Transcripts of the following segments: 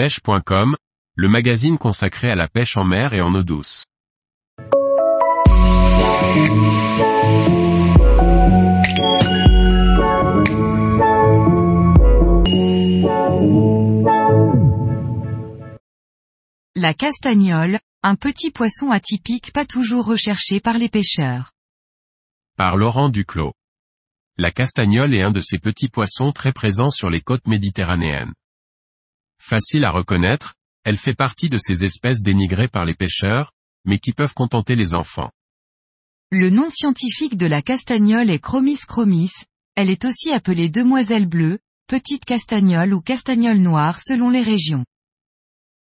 pêche.com, le magazine consacré à la pêche en mer et en eau douce. La castagnole, un petit poisson atypique pas toujours recherché par les pêcheurs. Par Laurent Duclos. La castagnole est un de ces petits poissons très présents sur les côtes méditerranéennes. Facile à reconnaître, elle fait partie de ces espèces dénigrées par les pêcheurs, mais qui peuvent contenter les enfants. Le nom scientifique de la castagnole est Chromis chromis, elle est aussi appelée demoiselle bleue, petite castagnole ou castagnole noire selon les régions.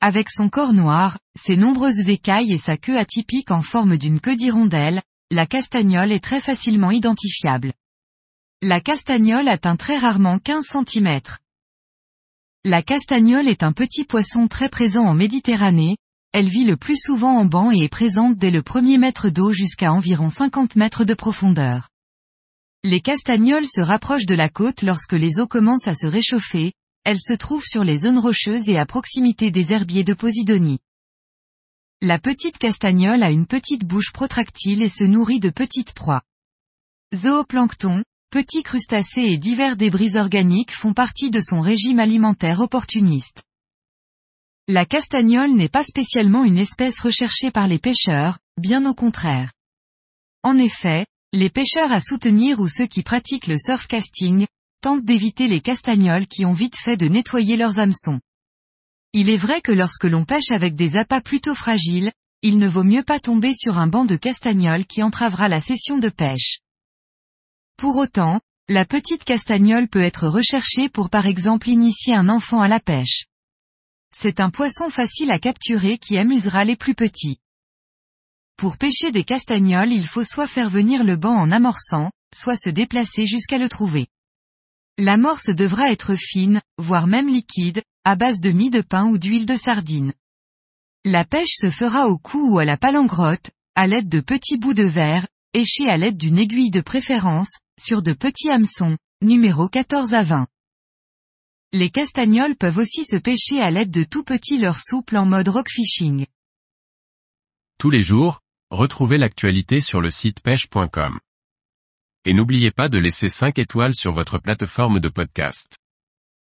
Avec son corps noir, ses nombreuses écailles et sa queue atypique en forme d'une queue d'hirondelle, la castagnole est très facilement identifiable. La castagnole atteint très rarement 15 cm. La castagnole est un petit poisson très présent en Méditerranée, elle vit le plus souvent en banc et est présente dès le premier mètre d'eau jusqu'à environ 50 mètres de profondeur. Les castagnoles se rapprochent de la côte lorsque les eaux commencent à se réchauffer, elles se trouvent sur les zones rocheuses et à proximité des herbiers de Posidonie. La petite castagnole a une petite bouche protractile et se nourrit de petites proies. Zooplancton, petits crustacés et divers débris organiques font partie de son régime alimentaire opportuniste. La castagnole n'est pas spécialement une espèce recherchée par les pêcheurs, bien au contraire. En effet, les pêcheurs à soutenir ou ceux qui pratiquent le surfcasting, tentent d'éviter les castagnoles qui ont vite fait de nettoyer leurs hameçons. Il est vrai que lorsque l'on pêche avec des appâts plutôt fragiles, il ne vaut mieux pas tomber sur un banc de castagnoles qui entravera la session de pêche. Pour autant, la petite castagnole peut être recherchée pour par exemple initier un enfant à la pêche. C'est un poisson facile à capturer qui amusera les plus petits. Pour pêcher des castagnoles il faut soit faire venir le banc en amorçant, soit se déplacer jusqu'à le trouver. L'amorce devra être fine, voire même liquide, à base de mie de pain ou d'huile de sardine. La pêche se fera au cou ou à la palangrotte, à l'aide de petits bouts de verre, échés à l'aide d'une aiguille de préférence, sur de petits hameçons, numéro 14 à 20. Les castagnoles peuvent aussi se pêcher à l'aide de tout petits leurres souples en mode rock fishing. Tous les jours, retrouvez l'actualité sur le site pêche.com. Et n'oubliez pas de laisser 5 étoiles sur votre plateforme de podcast.